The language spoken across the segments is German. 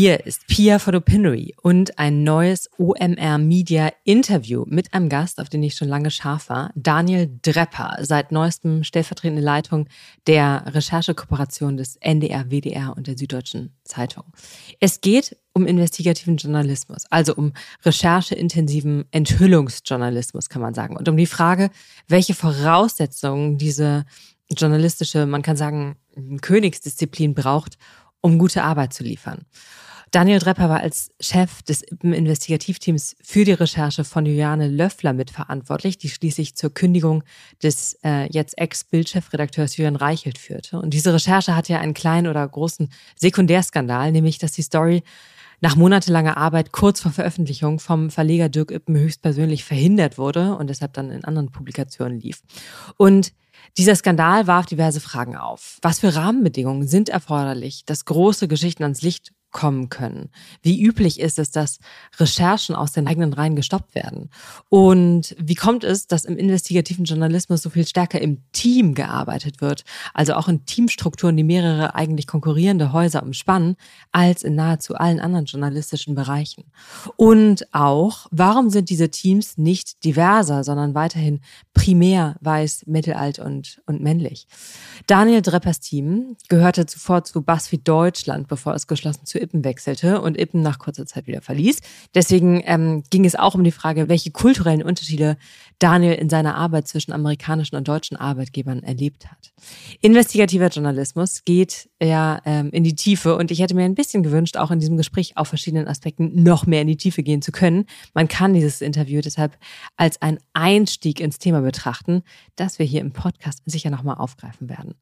Hier ist Pia Fodopinnery und ein neues OMR Media Interview mit einem Gast, auf den ich schon lange scharf war, Daniel Drepper, seit neuestem stellvertretende Leitung der Recherchekooperation des NDR, WDR und der Süddeutschen Zeitung. Es geht um investigativen Journalismus, also um rechercheintensiven Enthüllungsjournalismus, kann man sagen, und um die Frage, welche Voraussetzungen diese journalistische, man kann sagen, Königsdisziplin braucht, um gute Arbeit zu liefern. Daniel Drepper war als Chef des Investigativteams für die Recherche von Juliane Löffler mitverantwortlich, die schließlich zur Kündigung des äh, jetzt Ex-Bildchefredakteurs Julian Reichelt führte. Und diese Recherche hatte ja einen kleinen oder großen Sekundärskandal, nämlich dass die Story nach monatelanger Arbeit kurz vor Veröffentlichung vom Verleger Dirk Ippen höchstpersönlich verhindert wurde und deshalb dann in anderen Publikationen lief. Und dieser Skandal warf diverse Fragen auf. Was für Rahmenbedingungen sind erforderlich, dass große Geschichten ans Licht kommen können. Wie üblich ist es, dass Recherchen aus den eigenen Reihen gestoppt werden? Und wie kommt es, dass im investigativen Journalismus so viel stärker im Team gearbeitet wird, also auch in Teamstrukturen, die mehrere eigentlich konkurrierende Häuser umspannen, als in nahezu allen anderen journalistischen Bereichen? Und auch, warum sind diese Teams nicht diverser, sondern weiterhin primär weiß, mittelalt und, und männlich? Daniel Dreppers Team gehörte zuvor zu BuzzFeed Deutschland, bevor es geschlossen zu Ippen wechselte und Ippen nach kurzer Zeit wieder verließ. Deswegen ähm, ging es auch um die Frage, welche kulturellen Unterschiede Daniel in seiner Arbeit zwischen amerikanischen und deutschen Arbeitgebern erlebt hat. Investigativer Journalismus geht ja ähm, in die Tiefe und ich hätte mir ein bisschen gewünscht, auch in diesem Gespräch auf verschiedenen Aspekten noch mehr in die Tiefe gehen zu können. Man kann dieses Interview deshalb als ein Einstieg ins Thema betrachten, das wir hier im Podcast sicher nochmal aufgreifen werden.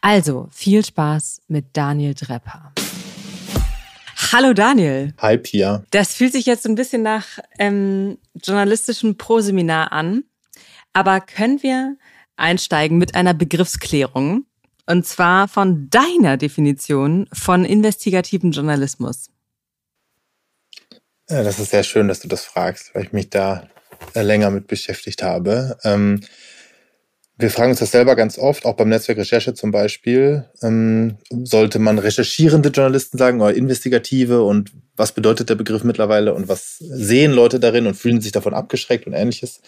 Also viel Spaß mit Daniel Drepper. Hallo Daniel. Hi Pia. Das fühlt sich jetzt ein bisschen nach ähm, journalistischem Proseminar an. Aber können wir einsteigen mit einer Begriffsklärung? Und zwar von deiner Definition von investigativen Journalismus. Das ist sehr schön, dass du das fragst, weil ich mich da länger mit beschäftigt habe. Ähm, wir fragen uns das selber ganz oft, auch beim Netzwerk Recherche zum Beispiel. Ähm, sollte man recherchierende Journalisten sagen oder investigative und was bedeutet der Begriff mittlerweile und was sehen Leute darin und fühlen sich davon abgeschreckt und ähnliches?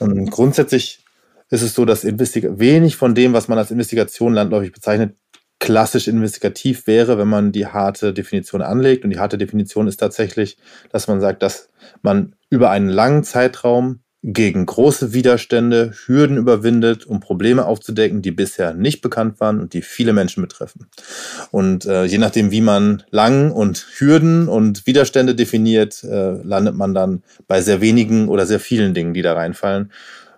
Ähm, grundsätzlich ist es so, dass Investig wenig von dem, was man als Investigation landläufig bezeichnet, klassisch investigativ wäre, wenn man die harte Definition anlegt. Und die harte Definition ist tatsächlich, dass man sagt, dass man über einen langen Zeitraum gegen große Widerstände, Hürden überwindet, um Probleme aufzudecken, die bisher nicht bekannt waren und die viele Menschen betreffen. Und äh, je nachdem, wie man lang und Hürden und Widerstände definiert, äh, landet man dann bei sehr wenigen oder sehr vielen Dingen, die da reinfallen.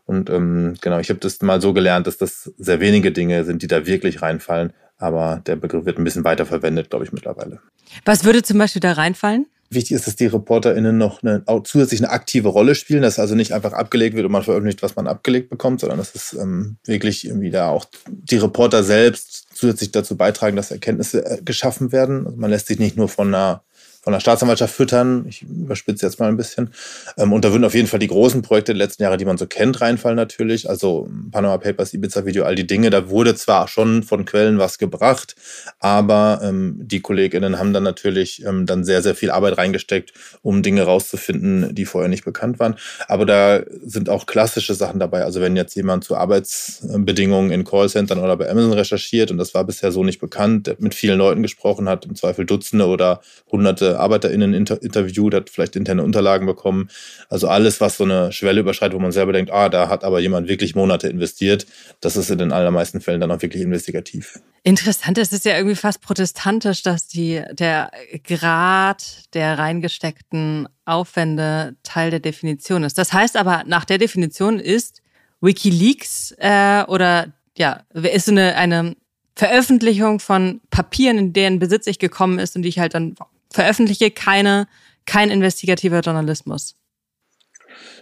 Und ähm, genau, ich habe das mal so gelernt, dass das sehr wenige Dinge sind, die da wirklich reinfallen. Aber der Begriff wird ein bisschen weiter verwendet, glaube ich, mittlerweile. Was würde zum Beispiel da reinfallen? Wichtig ist, dass die ReporterInnen noch eine, zusätzlich eine aktive Rolle spielen, dass also nicht einfach abgelegt wird und man veröffentlicht, was man abgelegt bekommt, sondern dass es ähm, wirklich irgendwie da auch die Reporter selbst zusätzlich dazu beitragen, dass Erkenntnisse äh, geschaffen werden. Also man lässt sich nicht nur von einer von der Staatsanwaltschaft füttern. Ich überspitze jetzt mal ein bisschen. Ähm, und da würden auf jeden Fall die großen Projekte der letzten Jahre, die man so kennt, reinfallen natürlich. Also Panama Papers, Ibiza Video, all die Dinge. Da wurde zwar schon von Quellen was gebracht, aber ähm, die KollegInnen haben dann natürlich ähm, dann sehr, sehr viel Arbeit reingesteckt, um Dinge rauszufinden, die vorher nicht bekannt waren. Aber da sind auch klassische Sachen dabei. Also wenn jetzt jemand zu Arbeitsbedingungen in Callcentern oder bei Amazon recherchiert und das war bisher so nicht bekannt, mit vielen Leuten gesprochen hat, im Zweifel Dutzende oder Hunderte ArbeiterInnen inter interviewt, hat vielleicht interne Unterlagen bekommen. Also alles, was so eine Schwelle überschreitet, wo man selber denkt, ah, da hat aber jemand wirklich Monate investiert, das ist in den allermeisten Fällen dann auch wirklich investigativ. Interessant, es ist ja irgendwie fast protestantisch, dass die, der Grad der reingesteckten Aufwände Teil der Definition ist. Das heißt aber, nach der Definition ist WikiLeaks äh, oder ja, ist eine, eine Veröffentlichung von Papieren, in deren Besitz ich gekommen ist und die ich halt dann veröffentliche, keine, kein investigativer Journalismus.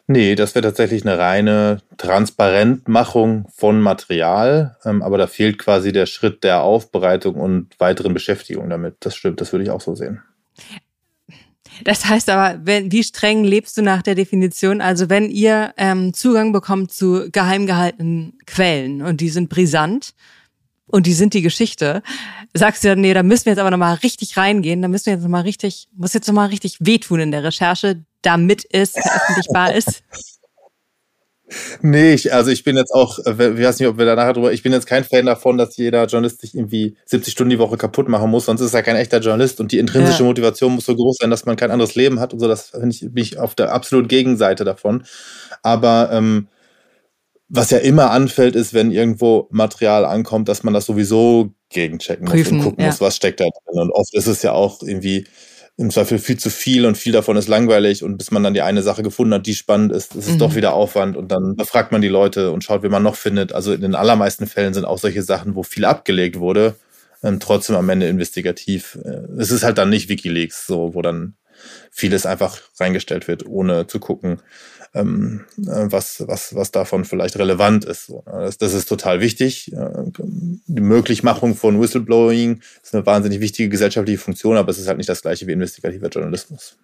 Nee, das wäre tatsächlich eine reine Transparentmachung von Material, ähm, aber da fehlt quasi der Schritt der Aufbereitung und weiteren Beschäftigung damit. Das stimmt, das würde ich auch so sehen. Das heißt aber, wenn, wie streng lebst du nach der Definition? Also wenn ihr ähm, Zugang bekommt zu geheim gehaltenen Quellen und die sind brisant, und die sind die Geschichte, sagst du ja, nee, da müssen wir jetzt aber nochmal richtig reingehen, da müssen wir jetzt nochmal richtig, muss jetzt nochmal richtig wehtun in der Recherche, damit es veröffentlichbar ist? Nee, ich, also ich bin jetzt auch, äh, ich weiß nicht, ob wir da nachher drüber, ich bin jetzt kein Fan davon, dass jeder Journalist sich irgendwie 70 Stunden die Woche kaputt machen muss, sonst ist er kein echter Journalist und die intrinsische ja. Motivation muss so groß sein, dass man kein anderes Leben hat und so, das finde ich, bin ich auf der absolut Gegenseite davon. Aber ähm, was ja immer anfällt, ist, wenn irgendwo Material ankommt, dass man das sowieso gegenchecken Prüfen, muss und gucken ja. muss, was steckt da drin. Und oft ist es ja auch irgendwie im Zweifel viel zu viel und viel davon ist langweilig und bis man dann die eine Sache gefunden hat, die spannend ist, ist es mhm. doch wieder Aufwand und dann befragt man die Leute und schaut, wie man noch findet. Also in den allermeisten Fällen sind auch solche Sachen, wo viel abgelegt wurde, ähm, trotzdem am Ende investigativ. Äh, es ist halt dann nicht WikiLeaks, so wo dann vieles einfach reingestellt wird, ohne zu gucken, ähm, äh, was, was, was davon vielleicht relevant ist. Ne? das, das ist total wichtig. Äh, die Möglichmachung von Whistleblowing ist eine wahnsinnig wichtige gesellschaftliche Funktion, aber es ist halt nicht das gleiche wie investigativer Journalismus.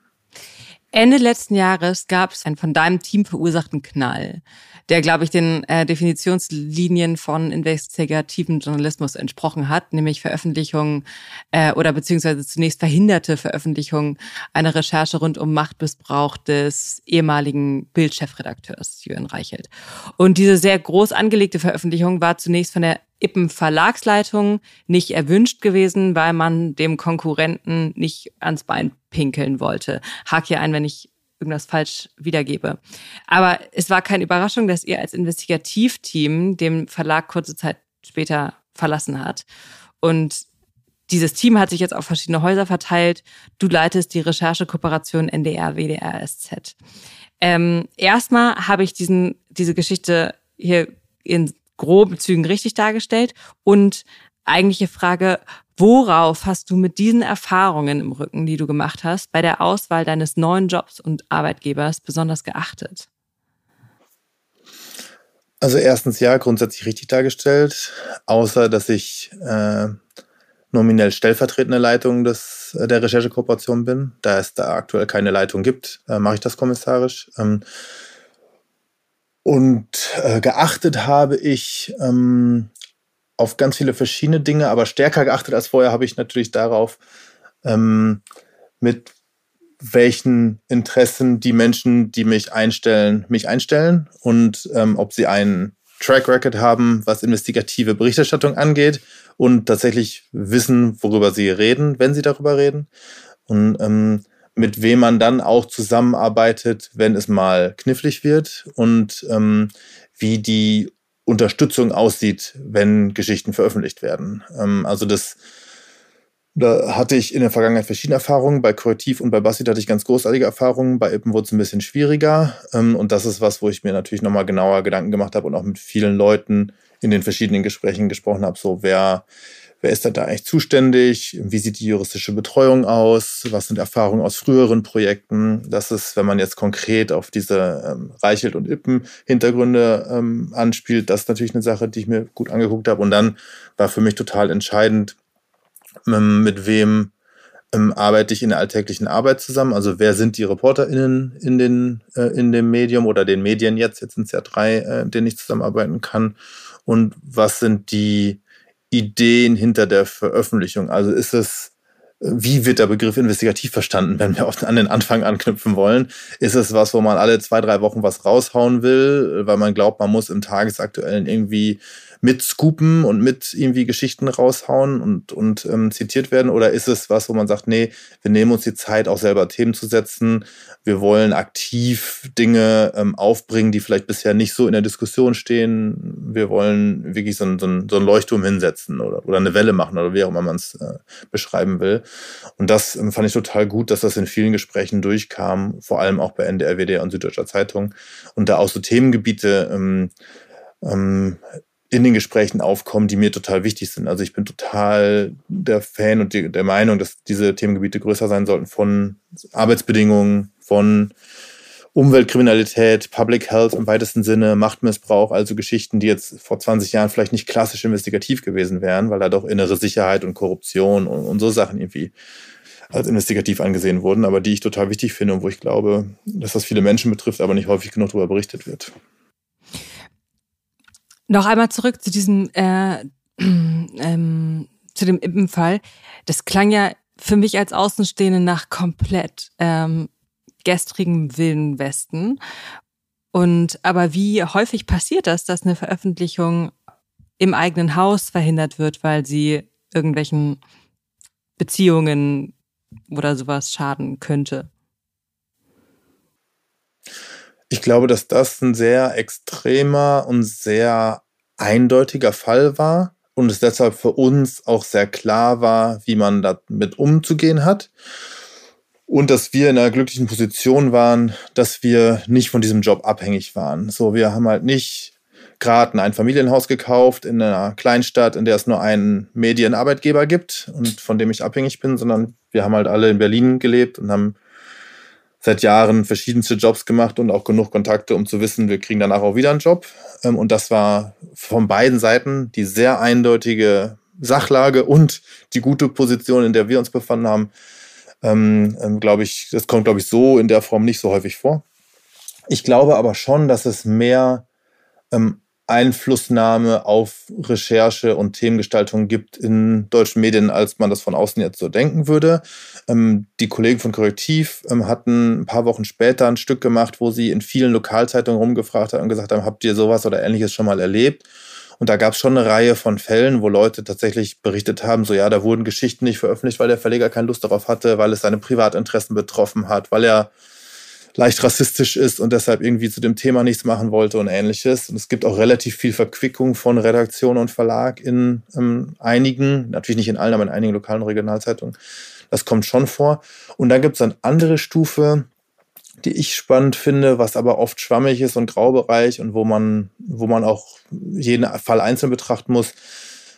Ende letzten Jahres gab es einen von deinem Team verursachten Knall der, glaube ich, den äh, Definitionslinien von investigativen Journalismus entsprochen hat, nämlich Veröffentlichung äh, oder beziehungsweise zunächst verhinderte Veröffentlichung einer Recherche rund um Machtmissbrauch des ehemaligen Bildchefredakteurs Jürgen Reichelt. Und diese sehr groß angelegte Veröffentlichung war zunächst von der Ippen Verlagsleitung nicht erwünscht gewesen, weil man dem Konkurrenten nicht ans Bein pinkeln wollte. Hak hier ein, wenn ich irgendwas falsch wiedergebe. Aber es war keine Überraschung, dass ihr als Investigativteam den Verlag kurze Zeit später verlassen hat. Und dieses Team hat sich jetzt auf verschiedene Häuser verteilt. Du leitest die Recherchekooperation NDR, WDR, SZ. Ähm, erstmal habe ich diesen, diese Geschichte hier in groben Zügen richtig dargestellt und eigentliche Frage, worauf hast du mit diesen Erfahrungen im Rücken, die du gemacht hast, bei der Auswahl deines neuen Jobs und Arbeitgebers besonders geachtet? Also erstens ja, grundsätzlich richtig dargestellt, außer dass ich äh, nominell stellvertretende Leitung des, äh, der Recherchekooperation bin. Da es da aktuell keine Leitung gibt, äh, mache ich das kommissarisch. Ähm, und äh, geachtet habe ich ähm, auf ganz viele verschiedene Dinge, aber stärker geachtet als vorher habe ich natürlich darauf, ähm, mit welchen Interessen die Menschen, die mich einstellen, mich einstellen und ähm, ob sie einen Track Record haben, was investigative Berichterstattung angeht und tatsächlich wissen, worüber sie reden, wenn sie darüber reden. Und ähm, mit wem man dann auch zusammenarbeitet, wenn es mal knifflig wird und ähm, wie die Unterstützung aussieht, wenn Geschichten veröffentlicht werden. Ähm, also das, da hatte ich in der Vergangenheit verschiedene Erfahrungen. Bei Korrektiv und bei Bassit hatte ich ganz großartige Erfahrungen. Bei Ippen wurde es ein bisschen schwieriger. Ähm, und das ist was, wo ich mir natürlich nochmal genauer Gedanken gemacht habe und auch mit vielen Leuten in den verschiedenen Gesprächen gesprochen habe. So, wer, Wer ist da eigentlich zuständig? Wie sieht die juristische Betreuung aus? Was sind Erfahrungen aus früheren Projekten? Das ist, wenn man jetzt konkret auf diese ähm, Reichelt und Ippen Hintergründe ähm, anspielt, das ist natürlich eine Sache, die ich mir gut angeguckt habe. Und dann war für mich total entscheidend, ähm, mit wem ähm, arbeite ich in der alltäglichen Arbeit zusammen? Also wer sind die ReporterInnen in, den, äh, in dem Medium oder den Medien jetzt? Jetzt sind es ja drei, äh, denen ich zusammenarbeiten kann. Und was sind die Ideen hinter der Veröffentlichung? Also ist es, wie wird der Begriff investigativ verstanden, wenn wir an den Anfang anknüpfen wollen? Ist es was, wo man alle zwei, drei Wochen was raushauen will, weil man glaubt, man muss im Tagesaktuellen irgendwie mit scoopen und mit irgendwie Geschichten raushauen und, und ähm, zitiert werden? Oder ist es was, wo man sagt, nee, wir nehmen uns die Zeit, auch selber Themen zu setzen. Wir wollen aktiv Dinge ähm, aufbringen, die vielleicht bisher nicht so in der Diskussion stehen. Wir wollen wirklich so ein, so ein, so ein Leuchtturm hinsetzen oder, oder eine Welle machen oder wie auch immer man es äh, beschreiben will. Und das ähm, fand ich total gut, dass das in vielen Gesprächen durchkam, vor allem auch bei NDR, WDR und Süddeutscher Zeitung. Und da auch so Themengebiete ähm, ähm, in den Gesprächen aufkommen, die mir total wichtig sind. Also ich bin total der Fan und der Meinung, dass diese Themengebiete größer sein sollten von Arbeitsbedingungen, von Umweltkriminalität, Public Health im weitesten Sinne, Machtmissbrauch, also Geschichten, die jetzt vor 20 Jahren vielleicht nicht klassisch investigativ gewesen wären, weil da doch innere Sicherheit und Korruption und, und so Sachen irgendwie als investigativ angesehen wurden, aber die ich total wichtig finde und wo ich glaube, dass das viele Menschen betrifft, aber nicht häufig genug darüber berichtet wird. Noch einmal zurück zu diesem äh, ähm, zu dem Ippenfall. Das klang ja für mich als Außenstehende nach komplett ähm, gestrigem Wilden Westen. Und aber wie häufig passiert das, dass eine Veröffentlichung im eigenen Haus verhindert wird, weil sie irgendwelchen Beziehungen oder sowas schaden könnte? Ich glaube, dass das ein sehr extremer und sehr eindeutiger Fall war und es deshalb für uns auch sehr klar war, wie man damit umzugehen hat. Und dass wir in einer glücklichen Position waren, dass wir nicht von diesem Job abhängig waren. So, wir haben halt nicht gerade ein Einfamilienhaus gekauft in einer Kleinstadt, in der es nur einen Medienarbeitgeber gibt und von dem ich abhängig bin, sondern wir haben halt alle in Berlin gelebt und haben seit Jahren verschiedenste Jobs gemacht und auch genug Kontakte, um zu wissen, wir kriegen danach auch wieder einen Job. Ähm, und das war von beiden Seiten die sehr eindeutige Sachlage und die gute Position, in der wir uns befanden haben. Ähm, ähm, glaube ich, das kommt, glaube ich, so in der Form nicht so häufig vor. Ich glaube aber schon, dass es mehr ähm, Einflussnahme auf Recherche und Themengestaltung gibt in deutschen Medien, als man das von außen jetzt so denken würde. Ähm, die Kollegen von Korrektiv ähm, hatten ein paar Wochen später ein Stück gemacht, wo sie in vielen Lokalzeitungen rumgefragt haben und gesagt haben, habt ihr sowas oder ähnliches schon mal erlebt? Und da gab es schon eine Reihe von Fällen, wo Leute tatsächlich berichtet haben, so ja, da wurden Geschichten nicht veröffentlicht, weil der Verleger keine Lust darauf hatte, weil es seine Privatinteressen betroffen hat, weil er leicht rassistisch ist und deshalb irgendwie zu dem Thema nichts machen wollte und ähnliches. Und es gibt auch relativ viel Verquickung von Redaktion und Verlag in ähm, einigen, natürlich nicht in allen, aber in einigen lokalen Regionalzeitungen. Das kommt schon vor. Und dann gibt es eine andere Stufe, die ich spannend finde, was aber oft schwammig ist und Graubereich und wo man, wo man auch jeden Fall einzeln betrachten muss,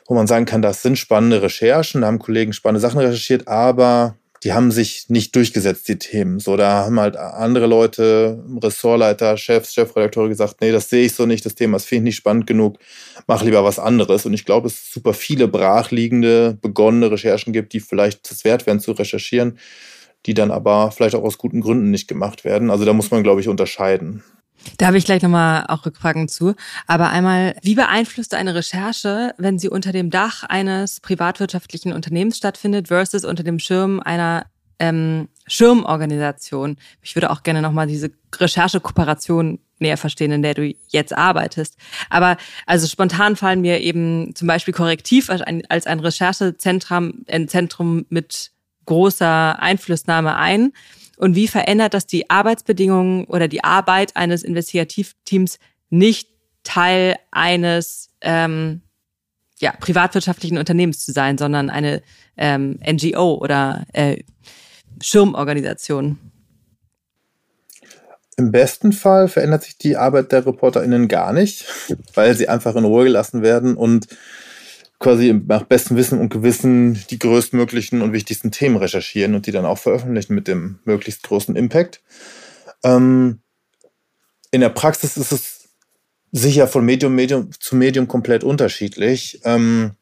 wo man sagen kann, das sind spannende Recherchen, da haben Kollegen spannende Sachen recherchiert, aber die haben sich nicht durchgesetzt, die Themen. So, da haben halt andere Leute, Ressortleiter, Chefs, Chefredakteure gesagt, nee, das sehe ich so nicht, das Thema, das finde ich nicht spannend genug, mach lieber was anderes. Und ich glaube, es super viele brachliegende, begonnene Recherchen gibt, die vielleicht es wert wären zu recherchieren, die dann aber vielleicht auch aus guten Gründen nicht gemacht werden. Also da muss man, glaube ich, unterscheiden. Da habe ich gleich nochmal auch Rückfragen zu. Aber einmal, wie beeinflusst eine Recherche, wenn sie unter dem Dach eines privatwirtschaftlichen Unternehmens stattfindet versus unter dem Schirm einer ähm, Schirmorganisation? Ich würde auch gerne nochmal diese Recherchekooperation näher verstehen, in der du jetzt arbeitest. Aber also spontan fallen mir eben zum Beispiel Korrektiv als ein, als ein Recherchezentrum, ein Zentrum mit großer Einflussnahme ein. Und wie verändert das die Arbeitsbedingungen oder die Arbeit eines Investigativteams nicht Teil eines ähm, ja, privatwirtschaftlichen Unternehmens zu sein, sondern eine ähm, NGO oder äh, Schirmorganisation? Im besten Fall verändert sich die Arbeit der ReporterInnen gar nicht, weil sie einfach in Ruhe gelassen werden und quasi nach bestem Wissen und Gewissen die größtmöglichen und wichtigsten Themen recherchieren und die dann auch veröffentlichen mit dem möglichst großen Impact. Ähm, in der Praxis ist es sicher von Medium, Medium zu Medium komplett unterschiedlich. Ähm,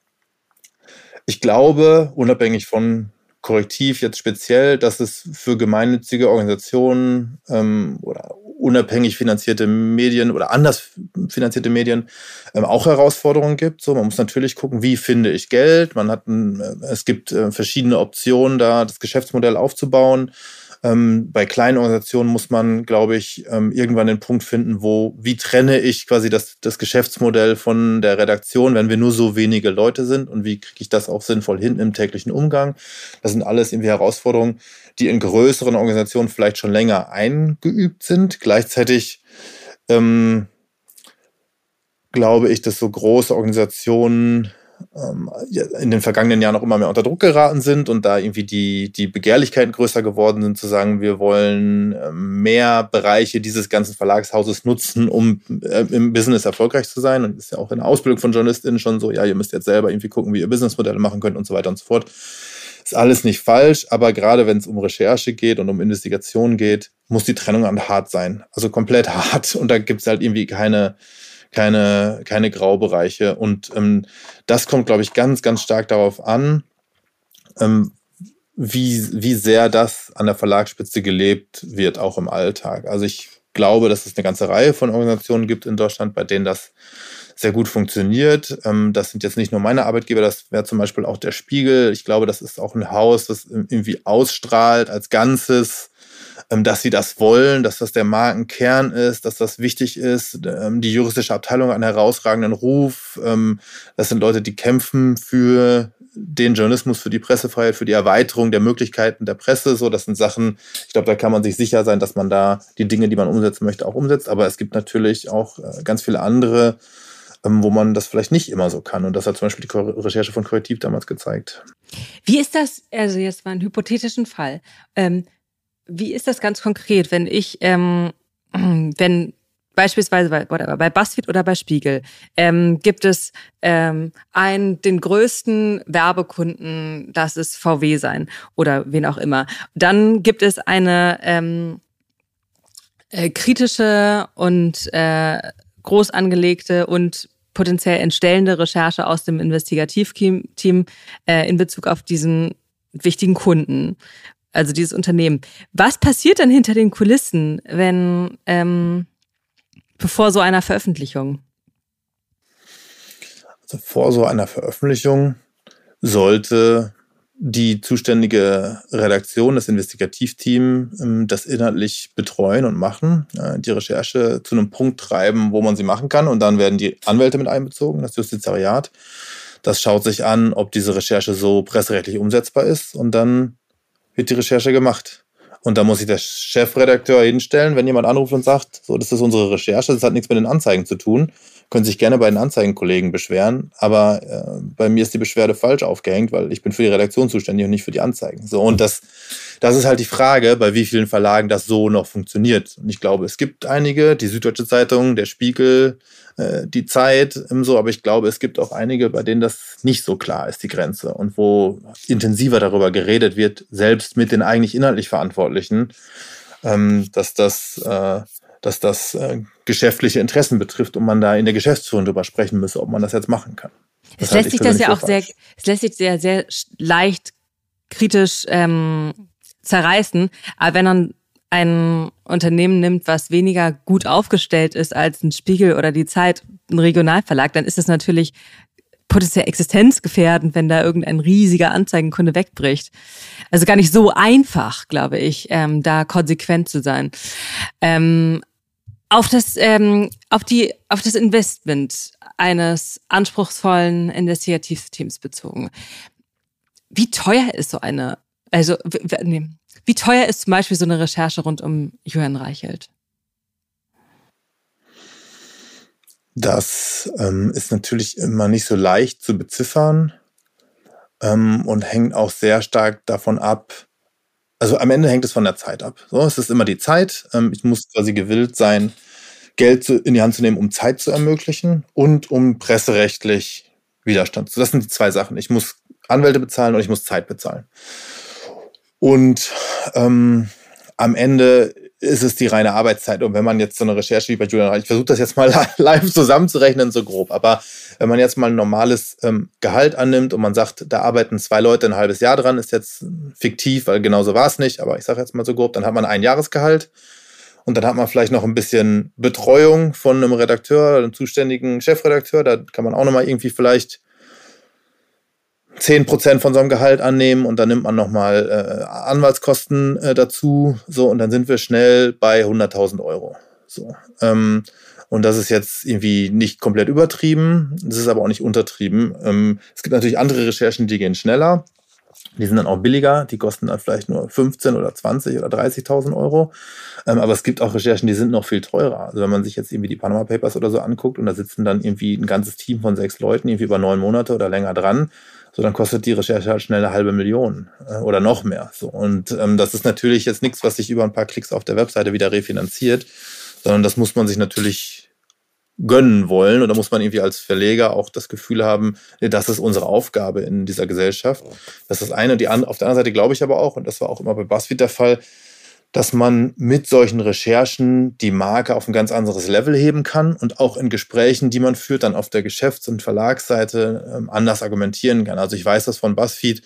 ich glaube, unabhängig von Korrektiv jetzt speziell, dass es für gemeinnützige Organisationen ähm, oder unabhängig finanzierte Medien oder anders finanzierte Medien ähm, auch Herausforderungen gibt. So, man muss natürlich gucken, wie finde ich Geld. Man hat ein, äh, es gibt äh, verschiedene Optionen, da das Geschäftsmodell aufzubauen. Ähm, bei kleinen Organisationen muss man, glaube ich, ähm, irgendwann den Punkt finden, wo, wie trenne ich quasi das, das Geschäftsmodell von der Redaktion, wenn wir nur so wenige Leute sind und wie kriege ich das auch sinnvoll hin im täglichen Umgang. Das sind alles irgendwie Herausforderungen, die in größeren Organisationen vielleicht schon länger eingeübt sind. Gleichzeitig ähm, glaube ich, dass so große Organisationen in den vergangenen Jahren auch immer mehr unter Druck geraten sind und da irgendwie die, die Begehrlichkeiten größer geworden sind, zu sagen, wir wollen ähm, mehr Bereiche dieses ganzen Verlagshauses nutzen, um äh, im Business erfolgreich zu sein. Und ist ja auch in der Ausbildung von JournalistInnen schon so, ja, ihr müsst jetzt selber irgendwie gucken, wie ihr Businessmodelle machen könnt und so weiter und so fort. Ist alles nicht falsch, aber gerade wenn es um Recherche geht und um Investigation geht, muss die Trennung hart sein. Also komplett hart. Und da gibt es halt irgendwie keine, keine, keine Graubereiche. Und ähm, das kommt, glaube ich, ganz, ganz stark darauf an, ähm, wie, wie sehr das an der Verlagsspitze gelebt wird, auch im Alltag. Also ich glaube, dass es eine ganze Reihe von Organisationen gibt in Deutschland, bei denen das sehr gut funktioniert. Ähm, das sind jetzt nicht nur meine Arbeitgeber, das wäre zum Beispiel auch der Spiegel. Ich glaube, das ist auch ein Haus, das irgendwie ausstrahlt als Ganzes, dass sie das wollen, dass das der Markenkern ist, dass das wichtig ist. Ähm, die juristische Abteilung hat einen herausragenden Ruf. Ähm, das sind Leute, die kämpfen für den Journalismus, für die Pressefreiheit, für die Erweiterung der Möglichkeiten der Presse. So, das sind Sachen, ich glaube, da kann man sich sicher sein, dass man da die Dinge, die man umsetzen möchte, auch umsetzt. Aber es gibt natürlich auch äh, ganz viele andere, wo man das vielleicht nicht immer so kann. Und das hat zum Beispiel die Recherche von Korrektiv damals gezeigt. Wie ist das, also jetzt mal einen hypothetischen Fall. Ähm, wie ist das ganz konkret, wenn ich, ähm, wenn beispielsweise bei, bei BuzzFeed oder bei Spiegel ähm, gibt es ähm, einen, den größten Werbekunden, das ist VW sein oder wen auch immer. Dann gibt es eine ähm, äh, kritische und äh, groß angelegte und potenziell entstellende Recherche aus dem Investigativteam äh, in Bezug auf diesen wichtigen Kunden also dieses Unternehmen. Was passiert dann hinter den Kulissen, wenn ähm, bevor so einer Veröffentlichung? Also vor so einer Veröffentlichung sollte die zuständige Redaktion, das Investigativteam, ähm, das inhaltlich betreuen und machen, äh, die Recherche zu einem Punkt treiben, wo man sie machen kann. Und dann werden die Anwälte mit einbezogen, das Justizariat. Das schaut sich an, ob diese Recherche so presserechtlich umsetzbar ist. Und dann wird die Recherche gemacht. Und da muss sich der Chefredakteur hinstellen, wenn jemand anruft und sagt, so, das ist unsere Recherche, das hat nichts mit den Anzeigen zu tun, können sich gerne bei den Anzeigenkollegen beschweren, aber äh, bei mir ist die Beschwerde falsch aufgehängt, weil ich bin für die Redaktion zuständig und nicht für die Anzeigen. So, und das, das ist halt die Frage, bei wie vielen Verlagen das so noch funktioniert. Und ich glaube, es gibt einige, die Süddeutsche Zeitung, der Spiegel, äh, die Zeit, ähm, so, aber ich glaube, es gibt auch einige, bei denen das nicht so klar ist, die Grenze. Und wo intensiver darüber geredet wird, selbst mit den eigentlich inhaltlich Verantwortlichen, ähm, dass das äh, dass das äh, geschäftliche Interessen betrifft und man da in der Geschäftsführung drüber sprechen müsse, ob man das jetzt machen kann. Das es lässt sich das ja auch sehr, es lässt sich sehr, sehr leicht kritisch ähm, zerreißen. Aber wenn man ein Unternehmen nimmt, was weniger gut aufgestellt ist als ein Spiegel oder die Zeit, ein Regionalverlag, dann ist es natürlich potenziell existenzgefährdend, wenn da irgendein riesiger Anzeigenkunde wegbricht. Also gar nicht so einfach, glaube ich, ähm, da konsequent zu sein. Ähm, auf das, ähm, auf die, auf das Investment eines anspruchsvollen Investigativteams bezogen. Wie teuer ist so eine, also, nee, wie teuer ist zum Beispiel so eine Recherche rund um Julian Reichelt? Das ähm, ist natürlich immer nicht so leicht zu beziffern ähm, und hängt auch sehr stark davon ab, also am Ende hängt es von der Zeit ab. So, es ist immer die Zeit. Ähm, ich muss quasi gewillt sein, Geld zu, in die Hand zu nehmen, um Zeit zu ermöglichen und um presserechtlich Widerstand zu. Das sind die zwei Sachen. Ich muss Anwälte bezahlen und ich muss Zeit bezahlen. Und ähm, am Ende ist es die reine Arbeitszeit. Und wenn man jetzt so eine Recherche wie bei Julian ich versuche das jetzt mal live zusammenzurechnen, so grob, aber wenn man jetzt mal ein normales ähm, Gehalt annimmt und man sagt, da arbeiten zwei Leute ein halbes Jahr dran, ist jetzt fiktiv, weil genauso war es nicht, aber ich sage jetzt mal so grob, dann hat man ein Jahresgehalt und dann hat man vielleicht noch ein bisschen Betreuung von einem Redakteur, einem zuständigen Chefredakteur, da kann man auch nochmal irgendwie vielleicht 10% von seinem Gehalt annehmen und dann nimmt man nochmal äh, Anwaltskosten äh, dazu. So, und dann sind wir schnell bei 100.000 Euro. So. Ähm, und das ist jetzt irgendwie nicht komplett übertrieben, das ist aber auch nicht untertrieben. Ähm, es gibt natürlich andere Recherchen, die gehen schneller. Die sind dann auch billiger, die kosten dann vielleicht nur 15 oder 20 oder 30.000 Euro. Ähm, aber es gibt auch Recherchen, die sind noch viel teurer. Also wenn man sich jetzt irgendwie die Panama Papers oder so anguckt und da sitzen dann irgendwie ein ganzes Team von sechs Leuten irgendwie über neun Monate oder länger dran, so dann kostet die Recherche halt schnell eine halbe Million äh, oder noch mehr. So und ähm, das ist natürlich jetzt nichts, was sich über ein paar Klicks auf der Webseite wieder refinanziert, sondern das muss man sich natürlich gönnen wollen und da muss man irgendwie als Verleger auch das Gefühl haben, das ist unsere Aufgabe in dieser Gesellschaft. Das ist das eine. Die andere, auf der anderen Seite glaube ich aber auch, und das war auch immer bei BuzzFeed der Fall, dass man mit solchen Recherchen die Marke auf ein ganz anderes Level heben kann und auch in Gesprächen, die man führt, dann auf der Geschäfts- und Verlagsseite ähm, anders argumentieren kann. Also ich weiß das von BuzzFeed,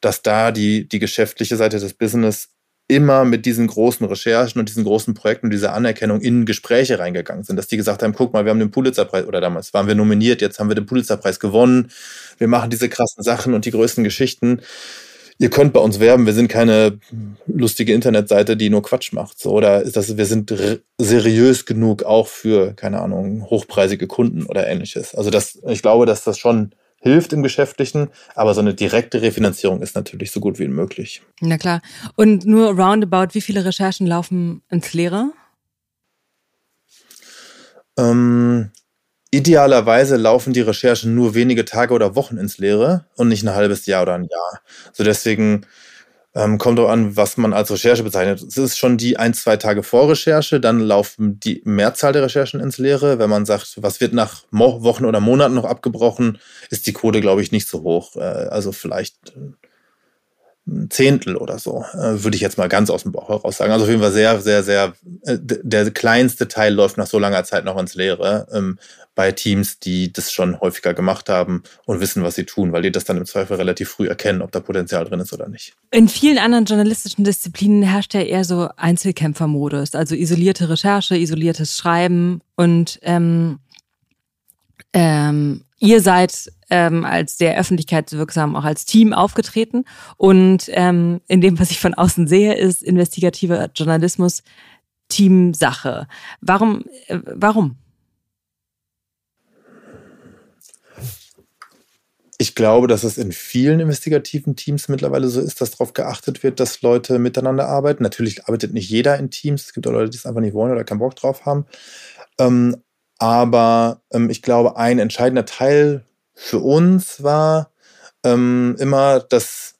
dass da die, die geschäftliche Seite des Business immer mit diesen großen Recherchen und diesen großen Projekten und dieser Anerkennung in Gespräche reingegangen sind, dass die gesagt haben, guck mal, wir haben den Pulitzerpreis oder damals waren wir nominiert, jetzt haben wir den Pulitzerpreis gewonnen, wir machen diese krassen Sachen und die größten Geschichten. Ihr könnt bei uns werben, wir sind keine lustige Internetseite, die nur Quatsch macht. So, oder ist das, wir sind seriös genug auch für, keine Ahnung, hochpreisige Kunden oder ähnliches. Also das, ich glaube, dass das schon hilft im Geschäftlichen, aber so eine direkte Refinanzierung ist natürlich so gut wie möglich. Na klar. Und nur roundabout, wie viele Recherchen laufen ins Leere? Ähm, idealerweise laufen die Recherchen nur wenige Tage oder Wochen ins Leere und nicht ein halbes Jahr oder ein Jahr. So deswegen ähm, kommt auch an, was man als Recherche bezeichnet. Es ist schon die ein, zwei Tage vor Recherche, dann laufen die Mehrzahl der Recherchen ins Leere. Wenn man sagt, was wird nach Wochen oder Monaten noch abgebrochen, ist die Quote, glaube ich, nicht so hoch. Äh, also vielleicht ein Zehntel oder so, äh, würde ich jetzt mal ganz aus dem Bauch heraus sagen. Also auf jeden Fall sehr, sehr, sehr, äh, der kleinste Teil läuft nach so langer Zeit noch ins Leere. Ähm, bei Teams, die das schon häufiger gemacht haben und wissen, was sie tun, weil die das dann im Zweifel relativ früh erkennen, ob da Potenzial drin ist oder nicht. In vielen anderen journalistischen Disziplinen herrscht ja eher so Einzelkämpfermodus, also isolierte Recherche, isoliertes Schreiben und ähm, ähm, ihr seid ähm, als sehr öffentlichkeitswirksam auch als Team aufgetreten und ähm, in dem, was ich von außen sehe, ist investigativer Journalismus Teamsache. Warum? Äh, warum? Ich glaube, dass es in vielen investigativen Teams mittlerweile so ist, dass darauf geachtet wird, dass Leute miteinander arbeiten. Natürlich arbeitet nicht jeder in Teams. Es gibt auch Leute, die es einfach nicht wollen oder keinen Bock drauf haben. Ähm, aber ähm, ich glaube, ein entscheidender Teil für uns war ähm, immer, dass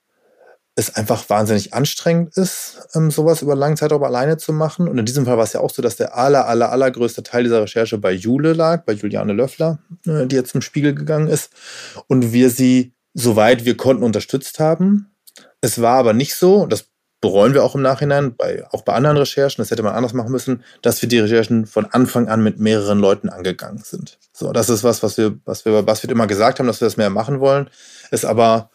es einfach wahnsinnig anstrengend ist, ähm, sowas über lange Zeit auch alleine zu machen. Und in diesem Fall war es ja auch so, dass der aller, aller, allergrößte Teil dieser Recherche bei Jule lag, bei Juliane Löffler, äh, die jetzt im Spiegel gegangen ist. Und wir sie, soweit wir konnten, unterstützt haben. Es war aber nicht so, das bereuen wir auch im Nachhinein, bei, auch bei anderen Recherchen, das hätte man anders machen müssen, dass wir die Recherchen von Anfang an mit mehreren Leuten angegangen sind. So, das ist was, was wir, was wir bei BuzzFeed immer gesagt haben, dass wir das mehr machen wollen, es aber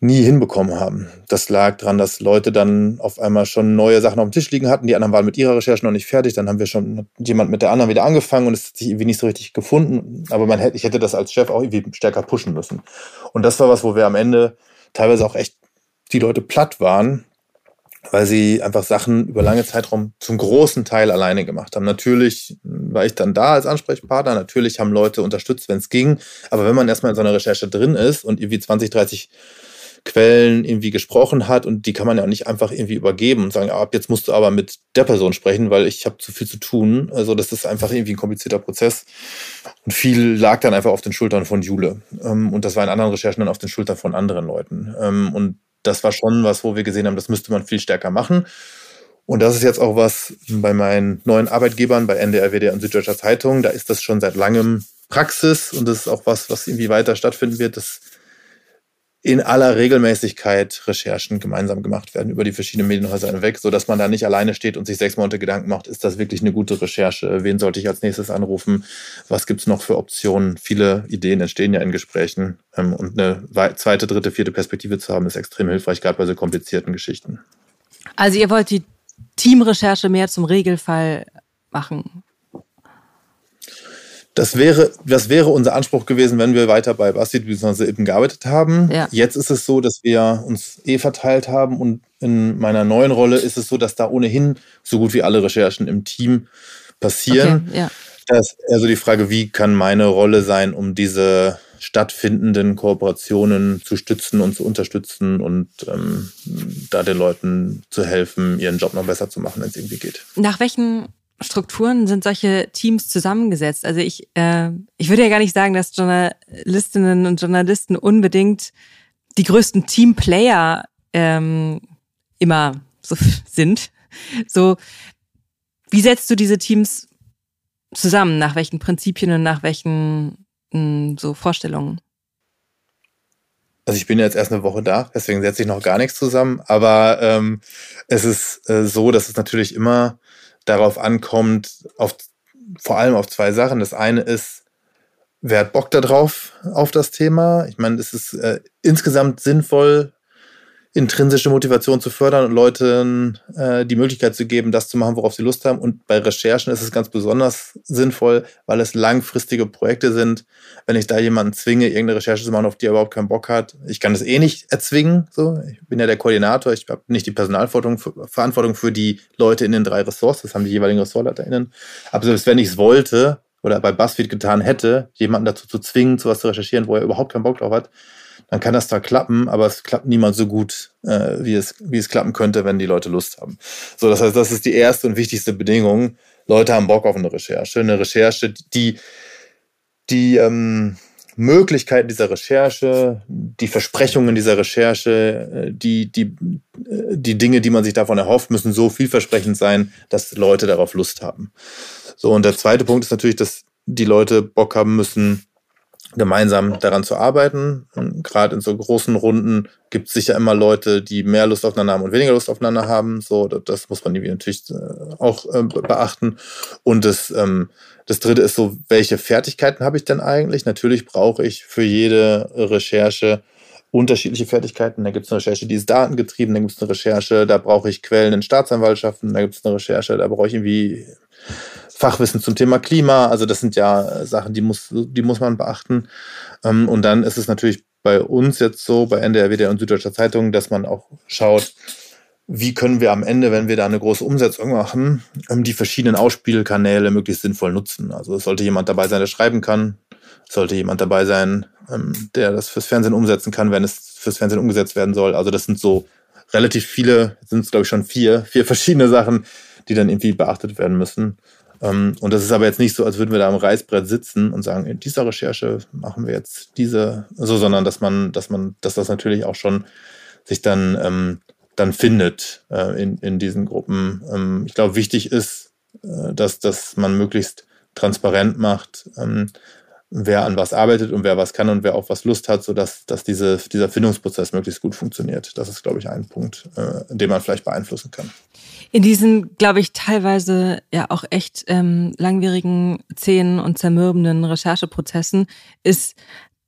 nie hinbekommen haben. Das lag daran, dass Leute dann auf einmal schon neue Sachen auf dem Tisch liegen hatten. Die anderen waren mit ihrer Recherche noch nicht fertig. Dann haben wir schon jemand mit der anderen wieder angefangen und es hat sich irgendwie nicht so richtig gefunden. Aber man hätte, ich hätte das als Chef auch irgendwie stärker pushen müssen. Und das war was, wo wir am Ende teilweise auch echt die Leute platt waren, weil sie einfach Sachen über lange Zeitraum zum großen Teil alleine gemacht haben. Natürlich war ich dann da als Ansprechpartner, natürlich haben Leute unterstützt, wenn es ging, aber wenn man erstmal in so einer Recherche drin ist und irgendwie 20, 30 Quellen irgendwie gesprochen hat und die kann man ja nicht einfach irgendwie übergeben und sagen, ab jetzt musst du aber mit der Person sprechen, weil ich habe zu viel zu tun. Also das ist einfach irgendwie ein komplizierter Prozess. Und viel lag dann einfach auf den Schultern von Jule. Ähm, und das war in anderen Recherchen dann auf den Schultern von anderen Leuten. Ähm, und das war schon was, wo wir gesehen haben, das müsste man viel stärker machen. Und das ist jetzt auch was bei meinen neuen Arbeitgebern, bei NDR, WDR und Süddeutscher Zeitung. Da ist das schon seit langem Praxis und das ist auch was, was irgendwie weiter stattfinden wird, dass in aller Regelmäßigkeit Recherchen gemeinsam gemacht werden über die verschiedenen Medienhäuser hinweg, so dass man da nicht alleine steht und sich sechs Monate Gedanken macht, ist das wirklich eine gute Recherche? Wen sollte ich als nächstes anrufen? Was gibt's noch für Optionen? Viele Ideen entstehen ja in Gesprächen ähm, und eine zweite, dritte, vierte Perspektive zu haben, ist extrem hilfreich, gerade bei so komplizierten Geschichten. Also ihr wollt die Teamrecherche mehr zum Regelfall machen? Das wäre, das wäre unser Anspruch gewesen, wenn wir weiter bei Basit bzw. Ippen gearbeitet haben. Ja. Jetzt ist es so, dass wir uns eh verteilt haben und in meiner neuen Rolle ist es so, dass da ohnehin so gut wie alle Recherchen im Team passieren. Okay, ja. Das also die Frage, wie kann meine Rolle sein, um diese stattfindenden Kooperationen zu stützen und zu unterstützen und ähm, da den Leuten zu helfen, ihren Job noch besser zu machen, wenn es irgendwie geht. Nach welchen Strukturen sind solche Teams zusammengesetzt? Also ich, äh, ich würde ja gar nicht sagen, dass Journalistinnen und Journalisten unbedingt die größten Teamplayer ähm, immer so sind. So, wie setzt du diese Teams zusammen? Nach welchen Prinzipien und nach welchen mh, hm, so Vorstellungen? Also ich bin jetzt erst eine Woche da, deswegen setze ich noch gar nichts zusammen. Aber ähm, es ist äh, so, dass es natürlich immer darauf ankommt, auf, vor allem auf zwei Sachen. Das eine ist, wer hat Bock darauf, auf das Thema? Ich meine, es ist äh, insgesamt sinnvoll, intrinsische Motivation zu fördern und Leuten äh, die Möglichkeit zu geben, das zu machen, worauf sie Lust haben. Und bei Recherchen ist es ganz besonders sinnvoll, weil es langfristige Projekte sind. Wenn ich da jemanden zwinge, irgendeine Recherche zu machen, auf die er überhaupt keinen Bock hat, ich kann das eh nicht erzwingen. So, ich bin ja der Koordinator, ich habe nicht die Personalverantwortung für die Leute in den drei Ressorts, das haben die jeweiligen RessortleiterInnen. Aber selbst wenn ich es wollte oder bei BuzzFeed getan hätte, jemanden dazu zu zwingen, zu was zu recherchieren, wo er überhaupt keinen Bock drauf hat, dann kann das da klappen, aber es klappt niemals so gut, äh, wie, es, wie es klappen könnte, wenn die Leute Lust haben. So, das heißt, das ist die erste und wichtigste Bedingung. Leute haben Bock auf eine Recherche. Eine Recherche, die die ähm, Möglichkeiten dieser Recherche, die Versprechungen dieser Recherche, äh, die, die, äh, die Dinge, die man sich davon erhofft, müssen so vielversprechend sein, dass Leute darauf Lust haben. So, und der zweite Punkt ist natürlich, dass die Leute Bock haben müssen, gemeinsam daran zu arbeiten. Gerade in so großen Runden gibt es sicher immer Leute, die mehr Lust aufeinander haben und weniger Lust aufeinander haben. So, das muss man natürlich äh, auch äh, beachten. Und das, ähm, das dritte ist so, welche Fertigkeiten habe ich denn eigentlich? Natürlich brauche ich für jede Recherche unterschiedliche Fertigkeiten. Da gibt es eine Recherche, die ist datengetrieben, da gibt es eine Recherche, da brauche ich Quellen in Staatsanwaltschaften, da gibt es eine Recherche, da brauche ich irgendwie Fachwissen zum Thema Klima. Also das sind ja äh, Sachen, die muss, die muss man beachten. Ähm, und dann ist es natürlich bei uns jetzt so, bei NDR, WDR und Süddeutscher Zeitung, dass man auch schaut, wie können wir am Ende, wenn wir da eine große Umsetzung machen, ähm, die verschiedenen Ausspielkanäle möglichst sinnvoll nutzen. Also es sollte jemand dabei sein, der schreiben kann, sollte jemand dabei sein, ähm, der das fürs Fernsehen umsetzen kann, wenn es fürs Fernsehen umgesetzt werden soll. Also das sind so relativ viele, sind es glaube ich schon vier, vier verschiedene Sachen, die dann irgendwie beachtet werden müssen. Ähm, und das ist aber jetzt nicht so, als würden wir da am Reißbrett sitzen und sagen, in dieser Recherche machen wir jetzt diese, so, sondern dass man, dass man, dass das natürlich auch schon sich dann, ähm, dann findet äh, in, in diesen Gruppen. Ähm, ich glaube, wichtig ist, äh, dass, dass man möglichst transparent macht, ähm, wer an was arbeitet und wer was kann und wer auf was Lust hat, sodass dass diese, dieser Findungsprozess möglichst gut funktioniert. Das ist, glaube ich, ein Punkt, äh, den man vielleicht beeinflussen kann. In diesen, glaube ich, teilweise ja auch echt ähm, langwierigen, zähen und zermürbenden Rechercheprozessen ist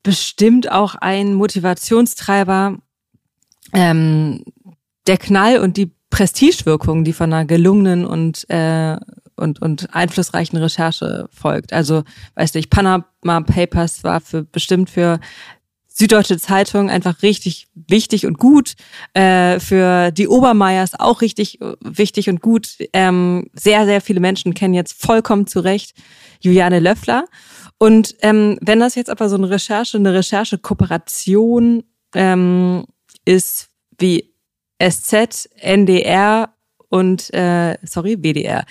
bestimmt auch ein Motivationstreiber ähm, der Knall und die Prestigewirkung, die von einer gelungenen und äh, und, und einflussreichen Recherche folgt. Also, weißt du, ich, Panama Papers war für bestimmt für Süddeutsche Zeitung einfach richtig wichtig und gut. Äh, für die Obermeiers auch richtig wichtig und gut. Ähm, sehr, sehr viele Menschen kennen jetzt vollkommen zu Recht Juliane Löffler. Und ähm, wenn das jetzt aber so eine Recherche, eine Recherchekooperation ähm, ist wie SZ, NDR und äh, sorry, WDR.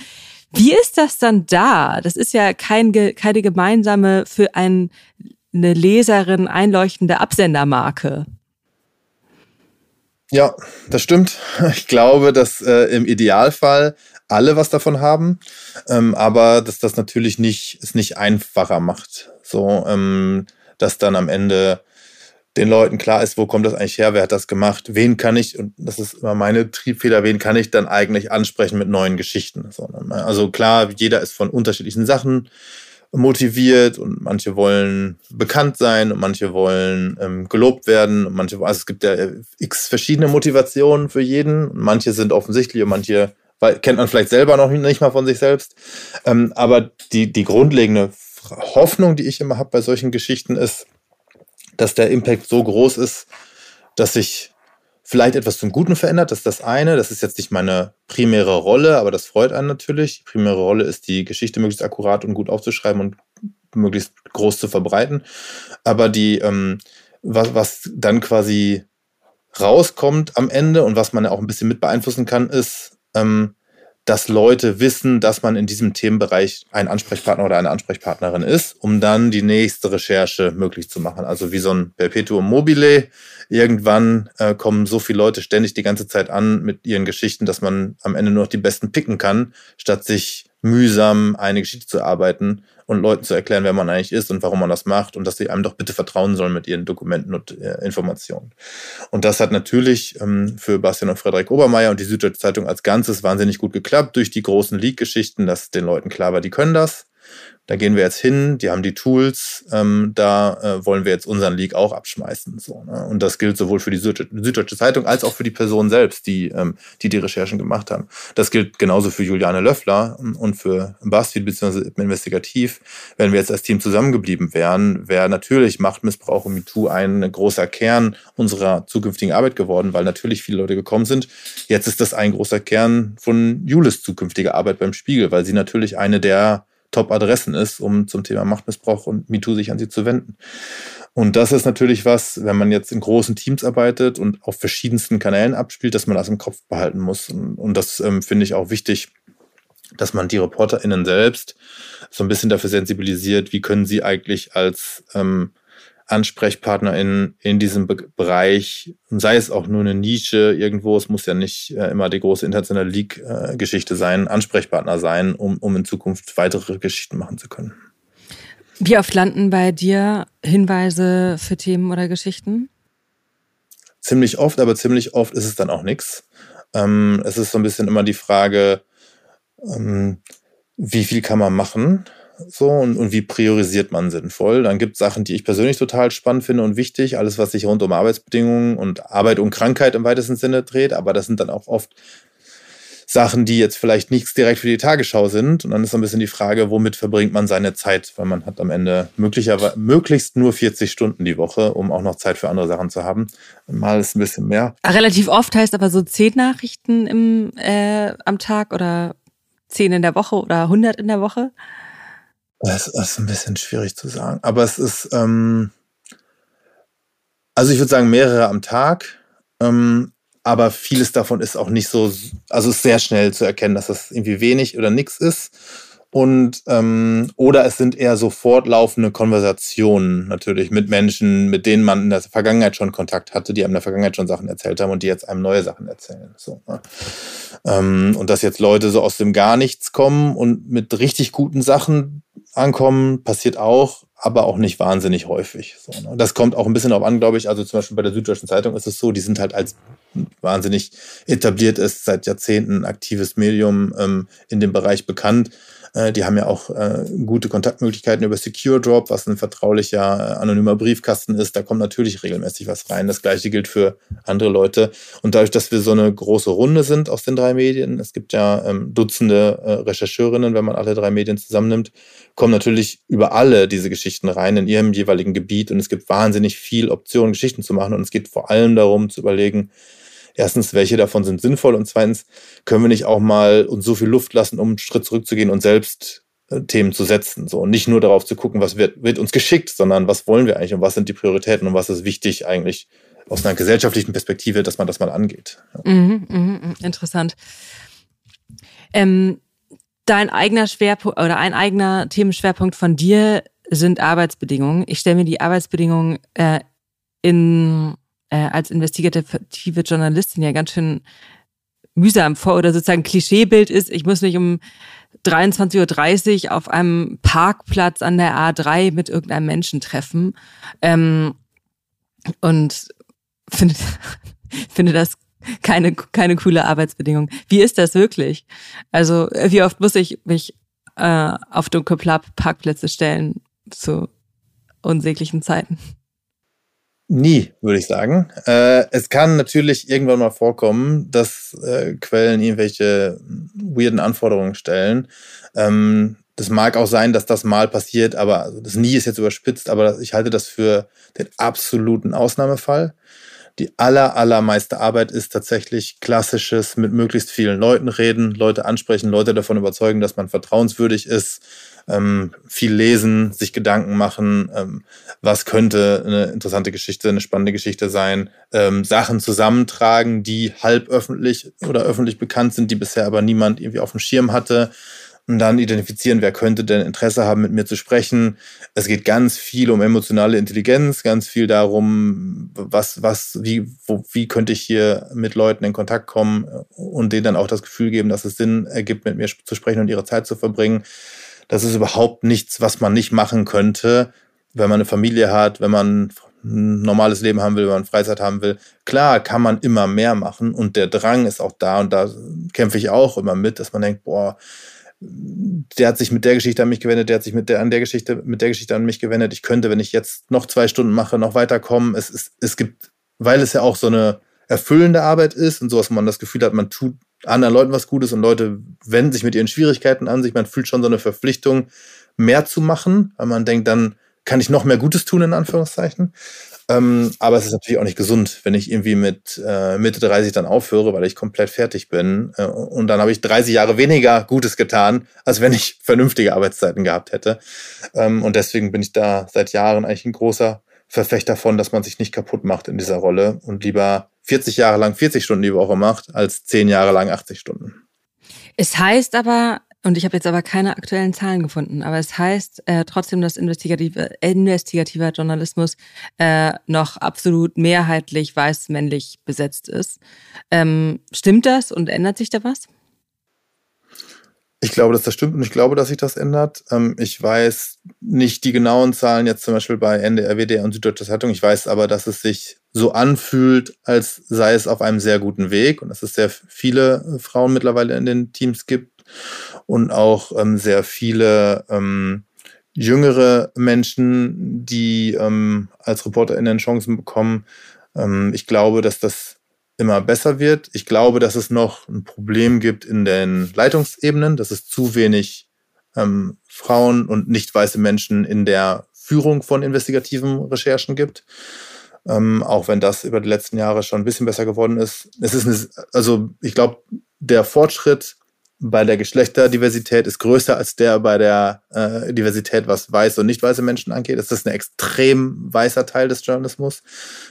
Wie ist das dann da? Das ist ja kein, keine gemeinsame für ein eine Leserin einleuchtende Absendermarke. Ja, das stimmt. Ich glaube, dass äh, im Idealfall alle was davon haben, ähm, aber dass das natürlich nicht es nicht einfacher macht. So, ähm, dass dann am Ende den Leuten klar ist, wo kommt das eigentlich her, wer hat das gemacht, wen kann ich, und das ist immer meine Triebfeder, wen kann ich dann eigentlich ansprechen mit neuen Geschichten. Ne? also klar, jeder ist von unterschiedlichen Sachen motiviert und manche wollen bekannt sein und manche wollen ähm, gelobt werden und manche, also es gibt ja x verschiedene Motivationen für jeden. Manche sind offensichtlich und manche kennt man vielleicht selber noch nicht mal von sich selbst. Ähm, aber die, die grundlegende Hoffnung, die ich immer habe bei solchen Geschichten ist, dass der Impact so groß ist, dass sich vielleicht etwas zum Guten verändert. Das ist das eine. Das ist jetzt nicht meine primäre Rolle, aber das freut einen natürlich. Die primäre Rolle ist, die Geschichte möglichst akkurat und gut aufzuschreiben und möglichst groß zu verbreiten. Aber die, ähm, was, was dann quasi rauskommt am Ende und was man ja auch ein bisschen mit beeinflussen kann, ist, ähm, dass Leute wissen, dass man in diesem Themenbereich ein Ansprechpartner oder eine Ansprechpartnerin ist, um dann die nächste Recherche möglich zu machen. Also wie so ein Perpetuum mobile. Irgendwann äh, kommen so viele Leute ständig die ganze Zeit an mit ihren Geschichten, dass man am Ende nur noch die besten picken kann, statt sich mühsam eine Geschichte zu arbeiten und Leuten zu erklären, wer man eigentlich ist und warum man das macht und dass sie einem doch bitte vertrauen sollen mit ihren Dokumenten und äh, Informationen. Und das hat natürlich ähm, für Bastian und Frederik Obermeier und die Süddeutsche Zeitung als Ganzes wahnsinnig gut geklappt durch die großen Leak-Geschichten, dass den Leuten klar war, die können das. Da gehen wir jetzt hin, die haben die Tools, ähm, da äh, wollen wir jetzt unseren Leak auch abschmeißen. So, ne? Und das gilt sowohl für die Süddeutsche Zeitung als auch für die Personen selbst, die, ähm, die die Recherchen gemacht haben. Das gilt genauso für Juliane Löffler und für BuzzFeed bzw. Investigativ. Wenn wir jetzt als Team zusammengeblieben wären, wäre natürlich Machtmissbrauch und MeToo ein großer Kern unserer zukünftigen Arbeit geworden, weil natürlich viele Leute gekommen sind. Jetzt ist das ein großer Kern von Julis zukünftiger Arbeit beim Spiegel, weil sie natürlich eine der Top-Adressen ist, um zum Thema Machtmissbrauch und MeToo sich an sie zu wenden. Und das ist natürlich was, wenn man jetzt in großen Teams arbeitet und auf verschiedensten Kanälen abspielt, dass man das im Kopf behalten muss. Und, und das ähm, finde ich auch wichtig, dass man die ReporterInnen selbst so ein bisschen dafür sensibilisiert, wie können sie eigentlich als ähm, AnsprechpartnerInnen in diesem Be Bereich, sei es auch nur eine Nische irgendwo, es muss ja nicht äh, immer die große internationale League-Geschichte sein, Ansprechpartner sein, um, um in Zukunft weitere Geschichten machen zu können. Wie oft landen bei dir Hinweise für Themen oder Geschichten? Ziemlich oft, aber ziemlich oft ist es dann auch nichts. Ähm, es ist so ein bisschen immer die Frage, ähm, wie viel kann man machen? So und, und wie priorisiert man sinnvoll. Dann gibt es Sachen, die ich persönlich total spannend finde und wichtig, alles, was sich rund um Arbeitsbedingungen und Arbeit und Krankheit im weitesten Sinne dreht, aber das sind dann auch oft Sachen, die jetzt vielleicht nichts direkt für die Tagesschau sind. Und dann ist so ein bisschen die Frage, womit verbringt man seine Zeit? Weil man hat am Ende möglicherweise möglichst nur 40 Stunden die Woche, um auch noch Zeit für andere Sachen zu haben. Mal ist ein bisschen mehr. Relativ oft heißt aber so zehn Nachrichten im, äh, am Tag oder zehn in der Woche oder 100 in der Woche. Das ist ein bisschen schwierig zu sagen. Aber es ist, ähm, also ich würde sagen, mehrere am Tag. Ähm, aber vieles davon ist auch nicht so, also ist sehr schnell zu erkennen, dass das irgendwie wenig oder nichts ist. Und ähm, oder es sind eher so fortlaufende Konversationen natürlich mit Menschen, mit denen man in der Vergangenheit schon Kontakt hatte, die einem in der Vergangenheit schon Sachen erzählt haben und die jetzt einem neue Sachen erzählen. So, ne? ähm, und dass jetzt Leute so aus dem Gar nichts kommen und mit richtig guten Sachen ankommen, passiert auch, aber auch nicht wahnsinnig häufig. So, ne? Das kommt auch ein bisschen darauf an, glaube ich. Also zum Beispiel bei der Süddeutschen Zeitung ist es so, die sind halt als wahnsinnig etabliert ist, seit Jahrzehnten aktives Medium ähm, in dem Bereich bekannt. Äh, die haben ja auch äh, gute Kontaktmöglichkeiten über Secure Drop, was ein vertraulicher, äh, anonymer Briefkasten ist. Da kommt natürlich regelmäßig was rein. Das gleiche gilt für andere Leute. Und dadurch, dass wir so eine große Runde sind aus den drei Medien, es gibt ja ähm, Dutzende äh, Rechercheurinnen, wenn man alle drei Medien zusammennimmt, kommen natürlich über alle diese Geschichten rein in ihrem jeweiligen Gebiet. Und es gibt wahnsinnig viel Optionen, Geschichten zu machen. Und es geht vor allem darum zu überlegen, erstens, welche davon sind sinnvoll und zweitens, können wir nicht auch mal uns so viel Luft lassen, um einen Schritt zurückzugehen und selbst äh, Themen zu setzen. So, und nicht nur darauf zu gucken, was wird, wird uns geschickt, sondern was wollen wir eigentlich und was sind die Prioritäten und was ist wichtig eigentlich aus einer gesellschaftlichen Perspektive, dass man das mal angeht. Ja. Mhm, mh, mh, interessant. Ähm, dein eigener Schwerpunkt oder ein eigener Themenschwerpunkt von dir sind Arbeitsbedingungen. Ich stelle mir die Arbeitsbedingungen äh, in äh, als investigative Journalistin ja ganz schön mühsam vor oder sozusagen Klischeebild ist, ich muss mich um 23.30 Uhr auf einem Parkplatz an der A3 mit irgendeinem Menschen treffen. Ähm, und finde, finde das keine, keine coole Arbeitsbedingung. Wie ist das wirklich? Also, wie oft muss ich mich äh, auf dunkle Parkplätze stellen zu unsäglichen Zeiten? Nie, würde ich sagen. Äh, es kann natürlich irgendwann mal vorkommen, dass äh, Quellen irgendwelche weirden Anforderungen stellen. Ähm, das mag auch sein, dass das mal passiert, aber das nie ist jetzt überspitzt, aber ich halte das für den absoluten Ausnahmefall. Die aller, allermeiste Arbeit ist tatsächlich klassisches mit möglichst vielen Leuten reden, Leute ansprechen, Leute davon überzeugen, dass man vertrauenswürdig ist, ähm, viel lesen, sich Gedanken machen, ähm, was könnte eine interessante Geschichte, eine spannende Geschichte sein, ähm, Sachen zusammentragen, die halb öffentlich oder öffentlich bekannt sind, die bisher aber niemand irgendwie auf dem Schirm hatte und dann identifizieren, wer könnte denn Interesse haben, mit mir zu sprechen. Es geht ganz viel um emotionale Intelligenz, ganz viel darum, was, was, wie, wo, wie könnte ich hier mit Leuten in Kontakt kommen und denen dann auch das Gefühl geben, dass es Sinn ergibt, mit mir zu sprechen und ihre Zeit zu verbringen. Das ist überhaupt nichts, was man nicht machen könnte, wenn man eine Familie hat, wenn man ein normales Leben haben will, wenn man Freizeit haben will. Klar kann man immer mehr machen und der Drang ist auch da und da kämpfe ich auch immer mit, dass man denkt, boah, der hat sich mit der Geschichte an mich gewendet, der hat sich mit der an der Geschichte, mit der Geschichte an mich gewendet. Ich könnte, wenn ich jetzt noch zwei Stunden mache, noch weiterkommen. Es, es, es gibt, weil es ja auch so eine erfüllende Arbeit ist und so, dass man das Gefühl hat, man tut anderen Leuten was Gutes und Leute wenden sich mit ihren Schwierigkeiten an sich. Man fühlt schon so eine Verpflichtung, mehr zu machen, weil man denkt, dann kann ich noch mehr Gutes tun, in Anführungszeichen. Ähm, aber es ist natürlich auch nicht gesund, wenn ich irgendwie mit äh, Mitte 30 dann aufhöre, weil ich komplett fertig bin. Äh, und dann habe ich 30 Jahre weniger Gutes getan, als wenn ich vernünftige Arbeitszeiten gehabt hätte. Ähm, und deswegen bin ich da seit Jahren eigentlich ein großer Verfechter davon, dass man sich nicht kaputt macht in dieser Rolle und lieber 40 Jahre lang 40 Stunden die Woche macht, als 10 Jahre lang 80 Stunden. Es heißt aber, und ich habe jetzt aber keine aktuellen Zahlen gefunden, aber es heißt äh, trotzdem, dass investigative, investigativer Journalismus äh, noch absolut mehrheitlich weiß-männlich besetzt ist. Ähm, stimmt das und ändert sich da was? Ich glaube, dass das stimmt und ich glaube, dass sich das ändert. Ähm, ich weiß nicht die genauen Zahlen jetzt zum Beispiel bei NDR, WDR und Süddeutsche Zeitung. Ich weiß aber, dass es sich so anfühlt, als sei es auf einem sehr guten Weg und dass es sehr viele Frauen mittlerweile in den Teams gibt und auch ähm, sehr viele ähm, jüngere Menschen, die ähm, als ReporterInnen Chancen bekommen. Ähm, ich glaube, dass das immer besser wird. Ich glaube, dass es noch ein Problem gibt in den Leitungsebenen, dass es zu wenig ähm, Frauen und nicht weiße Menschen in der Führung von investigativen Recherchen gibt. Ähm, auch wenn das über die letzten Jahre schon ein bisschen besser geworden ist. Es ist eine, also ich glaube, der Fortschritt bei der Geschlechterdiversität ist größer als der bei der äh, Diversität, was weiße und nicht weiße Menschen angeht. Das ist ein extrem weißer Teil des Journalismus.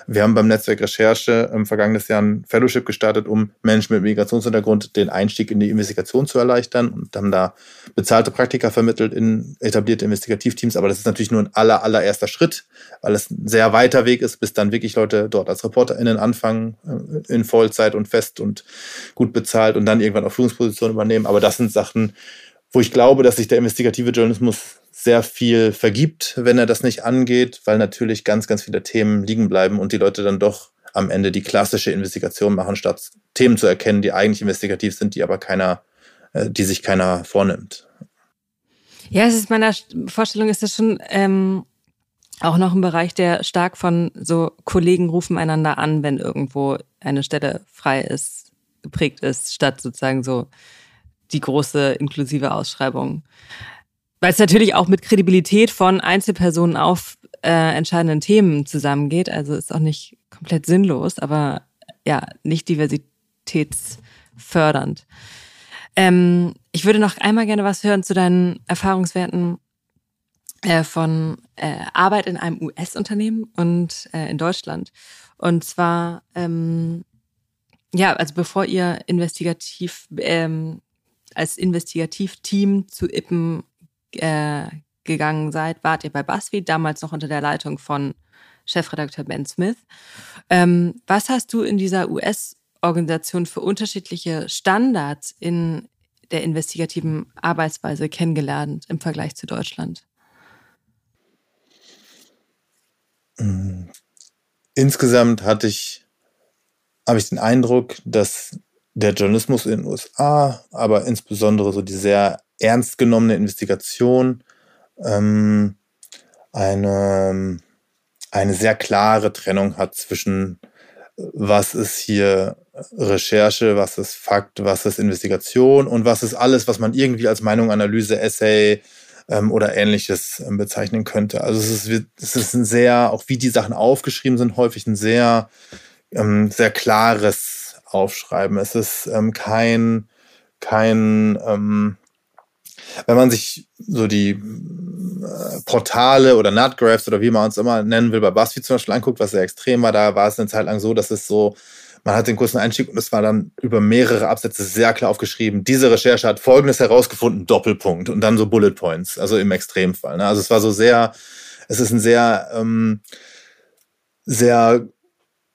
Wir haben beim Netzwerk Recherche im vergangenen Jahr ein Fellowship gestartet, um Menschen mit Migrationshintergrund den Einstieg in die Investigation zu erleichtern und haben da bezahlte Praktika vermittelt in etablierte Investigativteams. Aber das ist natürlich nur ein aller, allererster Schritt, weil es ein sehr weiter Weg ist, bis dann wirklich Leute dort als ReporterInnen anfangen, äh, in Vollzeit und fest und gut bezahlt und dann irgendwann auf Führungspositionen übernehmen nehmen. Aber das sind Sachen, wo ich glaube, dass sich der investigative Journalismus sehr viel vergibt, wenn er das nicht angeht, weil natürlich ganz, ganz viele Themen liegen bleiben und die Leute dann doch am Ende die klassische Investigation machen, statt Themen zu erkennen, die eigentlich investigativ sind, die aber keiner, äh, die sich keiner vornimmt. Ja, es ist meiner Vorstellung ist das schon ähm, auch noch ein Bereich, der stark von so Kollegen rufen einander an, wenn irgendwo eine Stelle frei ist, geprägt ist, statt sozusagen so die große inklusive Ausschreibung. Weil es natürlich auch mit Kredibilität von Einzelpersonen auf äh, entscheidenden Themen zusammengeht. Also ist auch nicht komplett sinnlos, aber ja, nicht diversitätsfördernd. Ähm, ich würde noch einmal gerne was hören zu deinen Erfahrungswerten äh, von äh, Arbeit in einem US-Unternehmen und äh, in Deutschland. Und zwar, ähm, ja, also bevor ihr investigativ ähm, als Investigativteam zu Ippen äh, gegangen seid, wart ihr bei BuzzFeed, damals noch unter der Leitung von Chefredakteur Ben Smith. Ähm, was hast du in dieser US-Organisation für unterschiedliche Standards in der investigativen Arbeitsweise kennengelernt im Vergleich zu Deutschland? Insgesamt hatte ich, habe ich den Eindruck, dass der Journalismus in den USA, aber insbesondere so die sehr ernst genommene Investigation, ähm, eine, eine sehr klare Trennung hat zwischen was ist hier Recherche, was ist Fakt, was ist Investigation und was ist alles, was man irgendwie als Meinung, Analyse, Essay ähm, oder ähnliches ähm, bezeichnen könnte. Also es ist, es ist ein sehr, auch wie die Sachen aufgeschrieben sind, häufig ein sehr, ähm, sehr klares aufschreiben. Es ist ähm, kein, kein, ähm, wenn man sich so die äh, Portale oder Nutgraphs oder wie man es immer nennen will, bei BuzzFeed zum Beispiel anguckt, was sehr extrem war, da war es eine Zeit lang so, dass es so, man hat den kurzen Einstieg und es war dann über mehrere Absätze sehr klar aufgeschrieben. Diese Recherche hat Folgendes herausgefunden, Doppelpunkt und dann so Bullet Points, also im Extremfall. Ne? Also es war so sehr, es ist ein sehr, ähm, sehr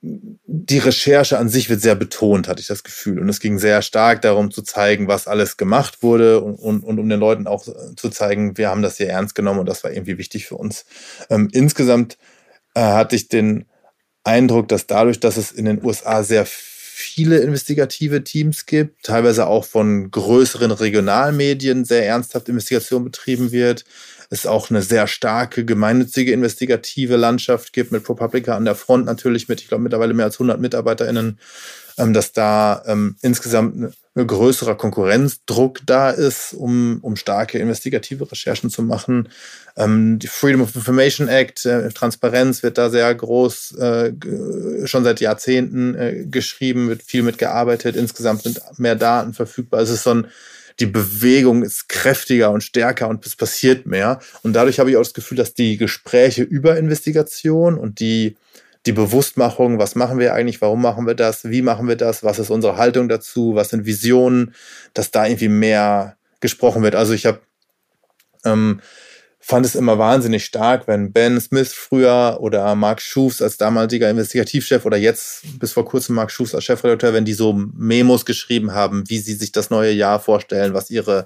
die Recherche an sich wird sehr betont, hatte ich das Gefühl. Und es ging sehr stark darum zu zeigen, was alles gemacht wurde und, und, und um den Leuten auch zu zeigen, wir haben das hier ernst genommen und das war irgendwie wichtig für uns. Ähm, insgesamt äh, hatte ich den Eindruck, dass dadurch, dass es in den USA sehr viele investigative Teams gibt, teilweise auch von größeren Regionalmedien sehr ernsthaft Investigation betrieben wird. Es auch eine sehr starke gemeinnützige investigative Landschaft gibt mit ProPublica an der Front natürlich mit, ich glaube, mittlerweile mehr als 100 MitarbeiterInnen ähm, dass da ähm, insgesamt ein größerer Konkurrenzdruck da ist, um, um starke investigative Recherchen zu machen. Ähm, die Freedom of Information Act, äh, Transparenz wird da sehr groß, äh, schon seit Jahrzehnten äh, geschrieben, wird viel mitgearbeitet. Insgesamt sind mehr Daten verfügbar. Es ist so ein die Bewegung ist kräftiger und stärker und es passiert mehr. Und dadurch habe ich auch das Gefühl, dass die Gespräche über Investigation und die die Bewusstmachung, was machen wir eigentlich, warum machen wir das, wie machen wir das, was ist unsere Haltung dazu, was sind Visionen, dass da irgendwie mehr gesprochen wird. Also ich habe ähm, fand es immer wahnsinnig stark, wenn Ben Smith früher oder Mark Schufs als damaliger Investigativchef oder jetzt bis vor kurzem Mark Schufs als Chefredakteur, wenn die so Memos geschrieben haben, wie sie sich das neue Jahr vorstellen, was ihre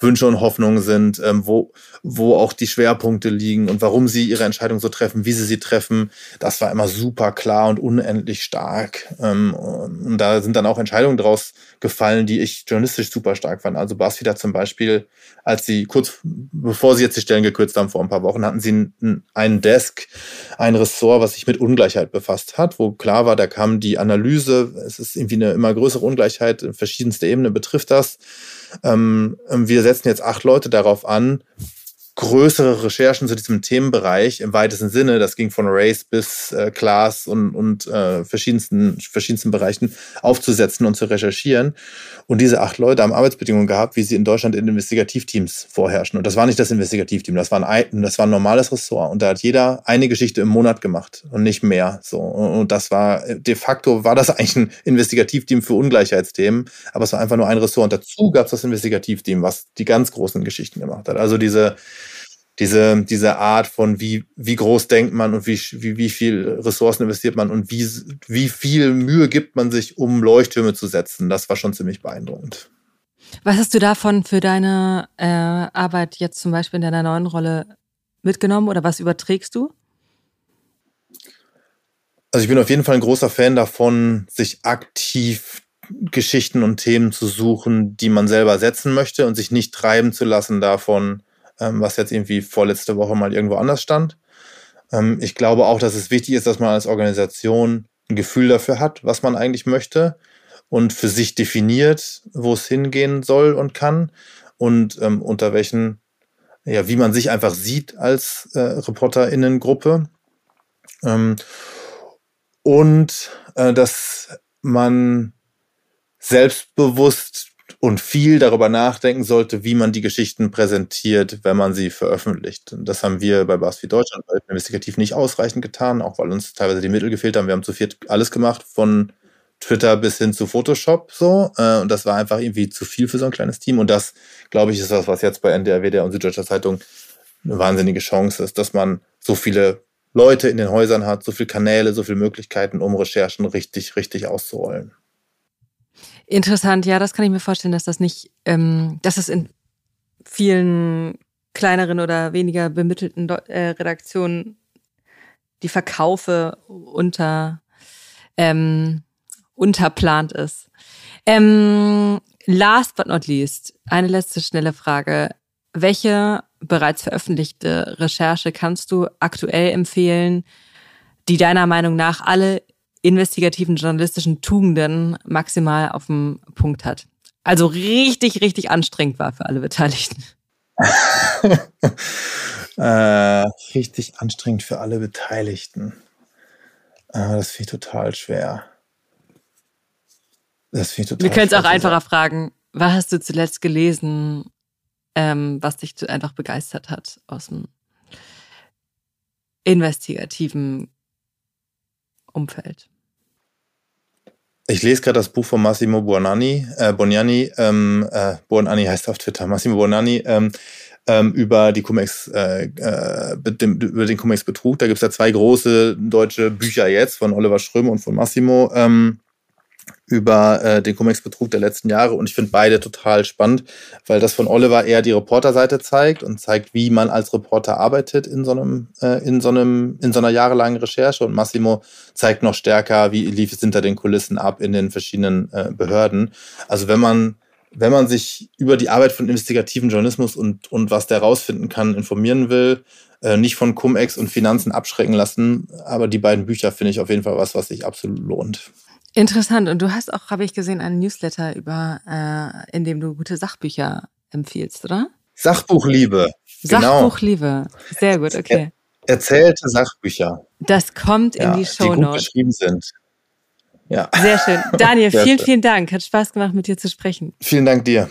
Wünsche und Hoffnungen sind, ähm, wo, wo auch die Schwerpunkte liegen und warum sie ihre Entscheidung so treffen, wie sie sie treffen. Das war immer super klar und unendlich stark. Ähm, und da sind dann auch Entscheidungen draus gefallen, die ich journalistisch super stark fand. Also BuzzFeed hat zum Beispiel, als sie kurz bevor sie jetzt die Stellen gekürzt haben vor ein paar Wochen, hatten sie einen Desk, ein Ressort, was sich mit Ungleichheit befasst hat, wo klar war, da kam die Analyse, es ist irgendwie eine immer größere Ungleichheit, verschiedenste Ebenen betrifft das. Ähm, wir setzen jetzt acht Leute darauf an, größere Recherchen zu diesem Themenbereich im weitesten Sinne, das ging von Race bis äh, Class und, und äh, verschiedensten, verschiedensten Bereichen aufzusetzen und zu recherchieren. Und diese acht Leute haben Arbeitsbedingungen gehabt, wie sie in Deutschland in Investigativteams vorherrschen. Und das war nicht das Investigativteam, das war ein, das war ein normales Ressort. Und da hat jeder eine Geschichte im Monat gemacht und nicht mehr. So. Und das war, de facto war das eigentlich ein Investigativteam für Ungleichheitsthemen, aber es war einfach nur ein Ressort. Und dazu gab es das Investigativteam, was die ganz großen Geschichten gemacht hat. Also diese, diese, diese Art von wie, wie groß denkt man und wie, wie, wie viel Ressourcen investiert man und wie, wie viel Mühe gibt man sich, um Leuchttürme zu setzen. Das war schon ziemlich beeindruckend. Was hast du davon für deine äh, Arbeit jetzt zum Beispiel in deiner neuen Rolle mitgenommen oder was überträgst du? Also ich bin auf jeden Fall ein großer Fan davon, sich aktiv Geschichten und Themen zu suchen, die man selber setzen möchte und sich nicht treiben zu lassen davon, ähm, was jetzt irgendwie vorletzte Woche mal irgendwo anders stand. Ähm, ich glaube auch, dass es wichtig ist, dass man als Organisation ein Gefühl dafür hat, was man eigentlich möchte und für sich definiert, wo es hingehen soll und kann und ähm, unter welchen, ja, wie man sich einfach sieht als äh, ReporterInnengruppe. Ähm, und äh, dass man selbstbewusst und viel darüber nachdenken sollte, wie man die Geschichten präsentiert, wenn man sie veröffentlicht. Und das haben wir bei BuzzFeed Deutschland investigativ nicht ausreichend getan, auch weil uns teilweise die Mittel gefehlt haben. Wir haben zu viert alles gemacht, von Twitter bis hin zu Photoshop so. Äh, und das war einfach irgendwie zu viel für so ein kleines Team. Und das, glaube ich, ist das, was jetzt bei NDR, WDR und Süddeutscher Zeitung eine wahnsinnige Chance ist, dass man so viele Leute in den Häusern hat, so viele Kanäle, so viele Möglichkeiten, um Recherchen richtig, richtig auszurollen. Interessant, ja, das kann ich mir vorstellen, dass das nicht, ähm, dass es in vielen kleineren oder weniger bemittelten äh, Redaktionen die Verkaufe unter ähm, unterplant ist. Ähm, last but not least, eine letzte schnelle Frage. Welche bereits veröffentlichte Recherche kannst du aktuell empfehlen, die deiner Meinung nach alle investigativen journalistischen Tugenden maximal auf dem Punkt hat. Also richtig, richtig anstrengend war für alle Beteiligten. äh, richtig anstrengend für alle Beteiligten. Äh, das finde ich total schwer. Das finde ich total Wir können es auch einfacher fragen. Was hast du zuletzt gelesen, ähm, was dich einfach begeistert hat aus dem investigativen Umfeld. Ich lese gerade das Buch von Massimo Buonanni, äh, Boniani, ähm, äh, Buonanni heißt auf Twitter, Massimo Buonanni, ähm, ähm, über die Cum-Ex, äh, äh, über den Cum-Ex-Betrug. Da gibt es ja zwei große deutsche Bücher jetzt von Oliver Schröm und von Massimo. Ähm, über äh, den Cum-Ex-Betrug der letzten Jahre und ich finde beide total spannend, weil das von Oliver eher die Reporterseite zeigt und zeigt, wie man als Reporter arbeitet in so einem, äh, in so einem, in so einer jahrelangen Recherche und Massimo zeigt noch stärker, wie lief es hinter den Kulissen ab in den verschiedenen äh, Behörden. Also wenn man wenn man sich über die Arbeit von investigativen Journalismus und, und was der rausfinden kann, informieren will, äh, nicht von Cum-Ex und Finanzen abschrecken lassen. Aber die beiden Bücher finde ich auf jeden Fall was, was sich absolut lohnt. Interessant. Und du hast auch, habe ich gesehen, einen Newsletter über, äh, in dem du gute Sachbücher empfiehlst, oder? Sachbuchliebe. Genau. Sachbuchliebe. Sehr gut, okay. Er erzählte Sachbücher. Das kommt ja, in die Show Die gut geschrieben sind. Ja. Sehr schön. Daniel, Sehr vielen, schön. vielen Dank. Hat Spaß gemacht, mit dir zu sprechen. Vielen Dank dir.